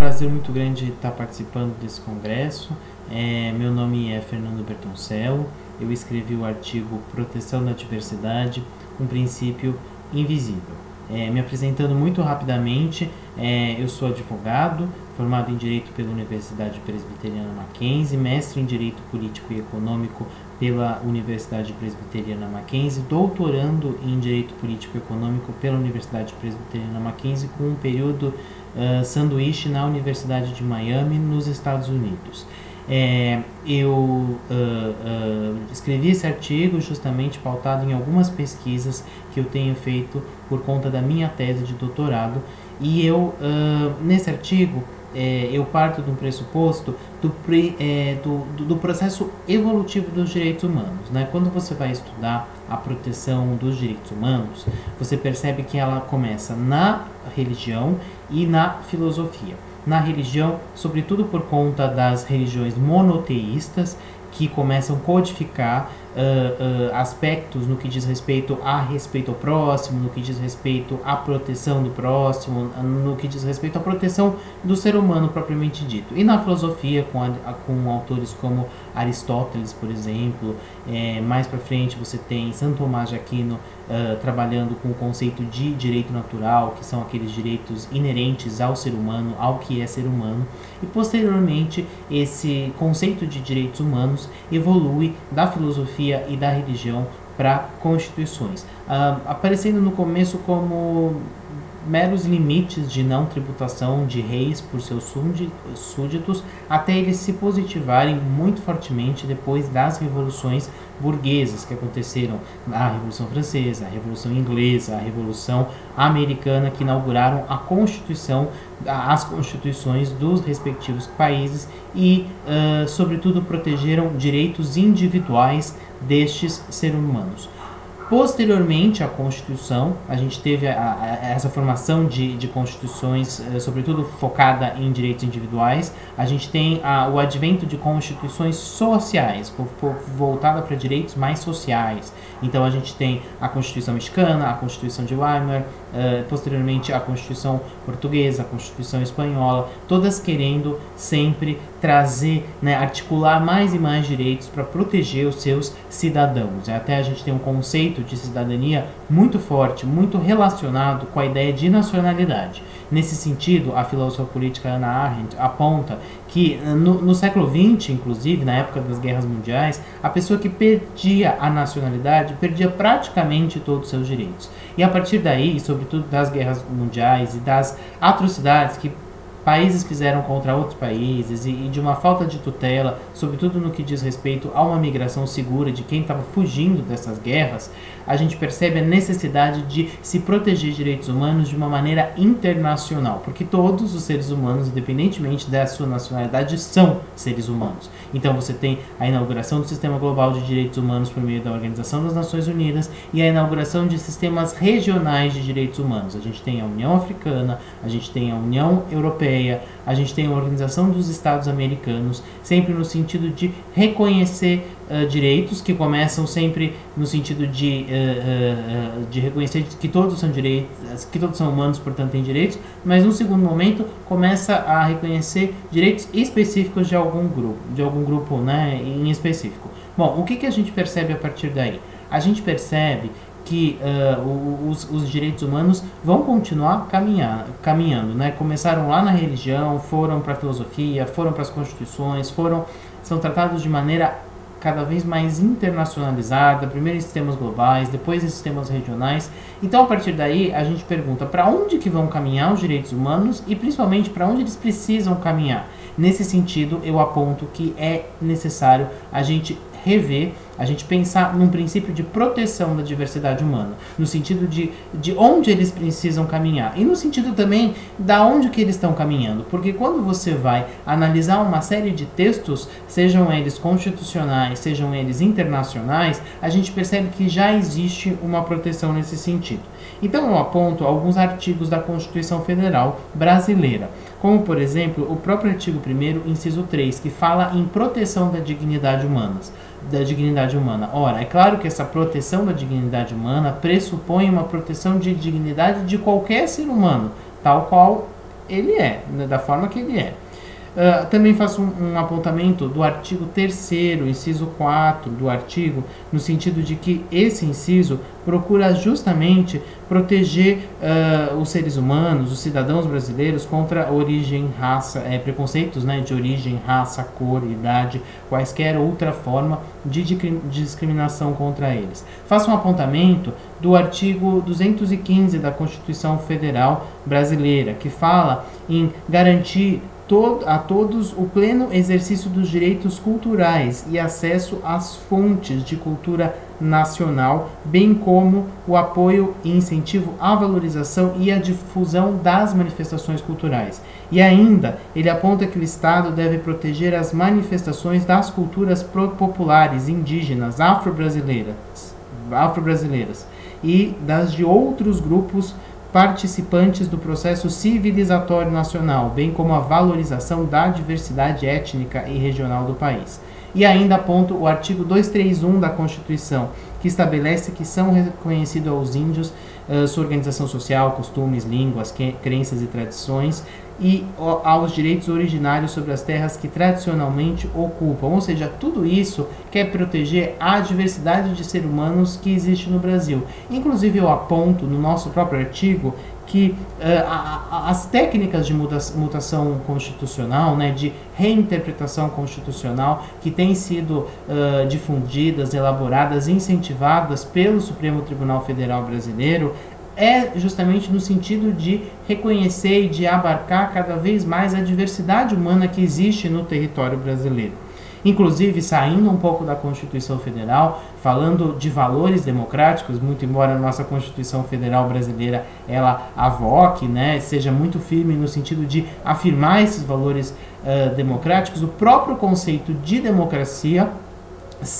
prazer muito grande estar participando desse congresso. É, meu nome é Fernando Bertoncello. Eu escrevi o artigo Proteção da Diversidade, um princípio invisível. É, me apresentando muito rapidamente, é, eu sou advogado, formado em Direito pela Universidade Presbiteriana Mackenzie, mestre em Direito Político e Econômico pela Universidade Presbiteriana Mackenzie, doutorando em Direito Político e Econômico pela Universidade Presbiteriana Mackenzie, com um período uh, sanduíche na Universidade de Miami, nos Estados Unidos. É, eu uh, uh, escrevi esse artigo justamente pautado em algumas pesquisas que eu tenho feito por conta da minha tese de doutorado e eu uh, nesse artigo é, eu parto de um pressuposto do, pre, é, do, do, processo evolutivo dos direitos humanos. Né? Quando você vai estudar a proteção dos direitos humanos, você percebe que ela começa na religião e na filosofia na religião, sobretudo por conta das religiões monoteístas que começam a codificar uh, uh, aspectos no que diz respeito a respeito ao próximo, no que diz respeito à proteção do próximo, no que diz respeito à proteção do ser humano propriamente dito. E na filosofia, com, a, com autores como Aristóteles, por exemplo, é, mais para frente você tem Santo Tomás de Aquino uh, trabalhando com o conceito de direito natural, que são aqueles direitos inerentes ao ser humano, ao que é ser humano, e posteriormente esse conceito de direitos humanos evolui da filosofia filosofia e da religião para constituições, uh, aparecendo no começo como meros limites de não tributação de reis por seus súditos, até eles se positivarem muito fortemente depois das revoluções burguesas que aconteceram a Revolução Francesa, a Revolução Inglesa, a Revolução Americana, que inauguraram a Constituição, as constituições dos respectivos países e, uh, sobretudo, protegeram direitos individuais destes seres humanos. Posteriormente à Constituição, a gente teve a, a, essa formação de, de constituições, eh, sobretudo focada em direitos individuais. A gente tem a, o advento de constituições sociais, voltada para direitos mais sociais. Então a gente tem a Constituição mexicana, a Constituição de Weimar, uh, posteriormente a Constituição portuguesa, a Constituição espanhola, todas querendo sempre trazer, né, articular mais e mais direitos para proteger os seus cidadãos. Até a gente tem um conceito de cidadania muito forte, muito relacionado com a ideia de nacionalidade. Nesse sentido, a filósofa política Anna Arendt aponta que no, no, século XX, inclusive, na época das guerras mundiais, a pessoa que perdia a nacionalidade perdia praticamente todos os seus direitos. E a partir daí, sobretudo das guerras mundiais e das atrocidades que países fizeram contra outros países e, e, de uma falta de tutela, sobretudo no que diz respeito a uma migração segura de quem estava fugindo dessas guerras, a gente percebe a necessidade de se proteger direitos humanos de uma maneira internacional, porque todos os seres humanos, independentemente da sua nacionalidade, são seres humanos. Então você tem a inauguração do Sistema Global de Direitos Humanos por meio da Organização das Nações Unidas e a inauguração de sistemas regionais de direitos humanos. A gente tem a União Africana, a gente tem a União Europeia Europeia, a gente tem a Organização dos Estados Americanos, sempre no sentido de reconhecer uh, direitos que começam sempre no sentido de, uh, uh, de reconhecer que todos são direitos, que todos são humanos, portanto têm direitos, mas no segundo momento começa a reconhecer direitos específicos de algum grupo, de algum grupo, né, em específico. Bom, o que, que a gente percebe a partir daí? A gente percebe que uh, os, os, direitos humanos vão continuar caminhar, caminhando, né? Começaram lá na religião, foram para a filosofia, foram para as constituições, foram são tratados de maneira cada vez mais internacionalizada, primeiro em sistemas globais, depois em sistemas regionais. Então, a partir daí, a gente pergunta para onde que vão caminhar os direitos humanos e principalmente para onde eles precisam caminhar. Nesse sentido, eu aponto que é necessário a gente rever, a gente pensar num princípio de proteção da diversidade humana, no sentido de, de onde eles precisam caminhar e no sentido também da onde que eles estão caminhando, porque quando você vai analisar uma série de textos, sejam eles constitucionais, sejam eles internacionais, a gente percebe que já existe uma proteção nesse sentido. Então eu aponto alguns artigos da Constituição Federal brasileira, como por exemplo o próprio artigo 1 inciso 3, que fala em proteção da dignidade humana da dignidade humana. Ora, é claro que essa proteção da dignidade humana pressupõe uma proteção de dignidade de qualquer ser humano, tal qual ele é, né, da forma que ele é. Uh, também faço um, um, apontamento do artigo 3 inciso 4 do artigo, no sentido de que esse inciso procura justamente proteger uh, os seres humanos, os cidadãos brasileiros, contra origem, raça, é, preconceitos né, de origem, raça, cor, idade, quaisquer outra forma de, de, de discriminação contra eles. Faço um apontamento do artigo 215 da Constituição Federal Brasileira, que fala em garantir a todos o pleno exercício dos direitos culturais e acesso às fontes de cultura nacional, bem como o apoio e incentivo à valorização e à difusão das manifestações culturais. E ainda, ele aponta que o Estado deve proteger as manifestações das culturas populares, indígenas, afro-brasileiras, afro-brasileiras e das de outros grupos participantes do processo civilizatório nacional, bem como a valorização da diversidade étnica e regional do país. E ainda aponto o artigo 231 da Constituição, que estabelece que são reconhecidos aos índios uh, sua organização social, costumes, línguas, crenças e tradições, e aos direitos originários sobre as terras que tradicionalmente ocupam. Ou seja, tudo isso quer proteger a diversidade de seres humanos que existe no Brasil. Inclusive, eu aponto no nosso próprio artigo que uh, a, as técnicas de mutação constitucional, né, de reinterpretação constitucional, que têm sido uh, difundidas, elaboradas, incentivadas pelo Supremo Tribunal Federal Brasileiro, é justamente no sentido de reconhecer e de abarcar cada vez mais a diversidade humana que existe no território brasileiro. Inclusive, saindo um pouco da Constituição Federal, falando de valores democráticos, muito embora a nossa Constituição Federal brasileira ela avoque, né, seja muito firme no sentido de afirmar esses valores uh, democráticos, o próprio conceito de democracia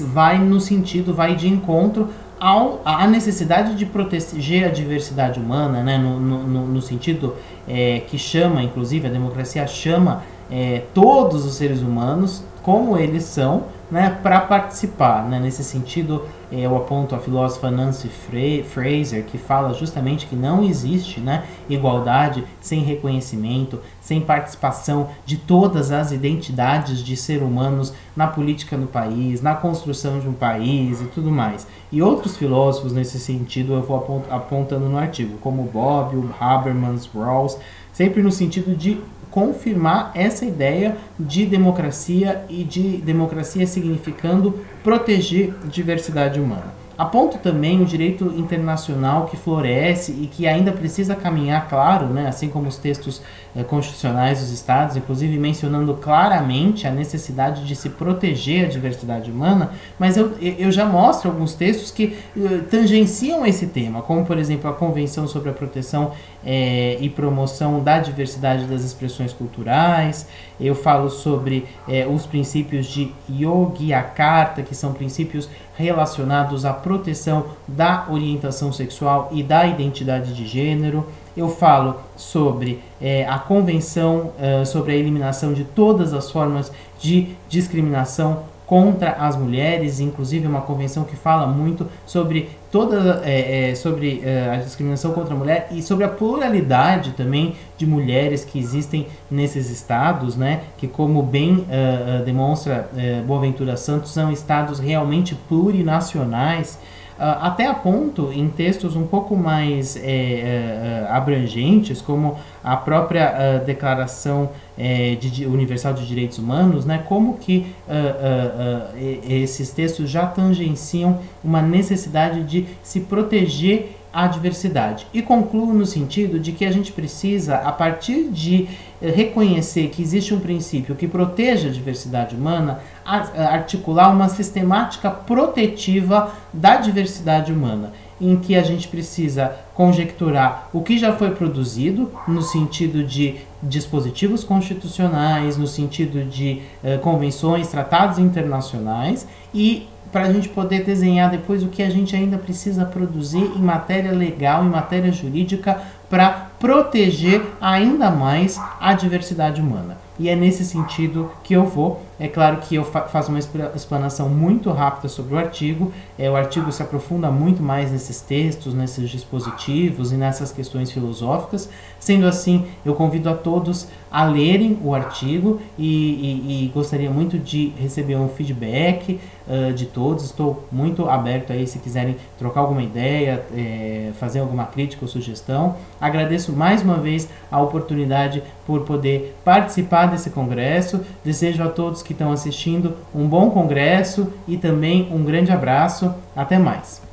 vai no sentido, vai de encontro ao, a necessidade de proteger a diversidade humana, né, no, no, no sentido é, que chama, inclusive, a democracia chama é, todos os seres humanos como eles são, né, para participar. Né? Nesse sentido, é, eu aponto a filósofa Nancy Fraser, que fala justamente que não existe né, igualdade sem reconhecimento, sem participação de todas as identidades de ser humanos na política do país, na construção de um país e tudo mais. E outros filósofos nesse sentido eu vou apontando no artigo, como Bob, Habermas, Rawls, sempre no sentido de confirmar essa ideia de democracia e de democracia significando proteger diversidade humana. Aponto também o direito internacional que floresce e que ainda precisa caminhar, claro, né, assim como os textos eh, constitucionais dos Estados, inclusive mencionando claramente a necessidade de se proteger a diversidade humana, mas eu, eu já mostro alguns textos que eh, tangenciam esse tema, como, por exemplo, a Convenção sobre a Proteção eh, e Promoção da Diversidade das Expressões Culturais, eu falo sobre os princípios de Yogyakarta, que são princípios relacionados à proteção da orientação sexual e da identidade de gênero. Eu falo sobre é, a Convenção uh, sobre a eliminação de todas as formas de discriminação contra as mulheres, inclusive uma convenção que fala muito sobre toda é, é, sobre é, a discriminação contra a mulher e sobre a pluralidade também de mulheres que existem nesses estados, né? Que como bem uh, uh, demonstra uh, Boaventura Santos são estados realmente plurinacionais. Até a ponto em textos um pouco mais abrangentes, como a própria Declaração é, de, Universal de Direitos Humanos, né, como que uh, uh, uh, esses textos já tangenciam uma necessidade de se proteger a diversidade. E concluo no sentido de que a gente precisa, a partir de reconhecer que existe um princípio que proteja a diversidade humana, articular uma sistemática protetiva da diversidade humana em que a gente precisa conjecturar o que já foi produzido no sentido de dispositivos constitucionais, no sentido de uh, convenções, tratados internacionais e para a gente poder desenhar depois o que a gente ainda precisa produzir em matéria legal, em matéria jurídica, para proteger ainda mais a diversidade humana. E é nesse sentido que eu vou É claro que eu fa faço uma explanação muito rápida sobre o artigo. É, o artigo se aprofunda muito mais nesses textos, nesses dispositivos e nessas questões filosóficas. Sendo assim, eu convido a todos a lerem o artigo e, e, e gostaria muito de receber um feedback uh, de todos. Estou muito aberto aí se quiserem trocar alguma ideia, é, fazer alguma crítica ou sugestão. Agradeço mais uma vez a oportunidade por poder participar desse congresso. Desejo a todos que estão assistindo um bom congresso e também um grande abraço. Até mais.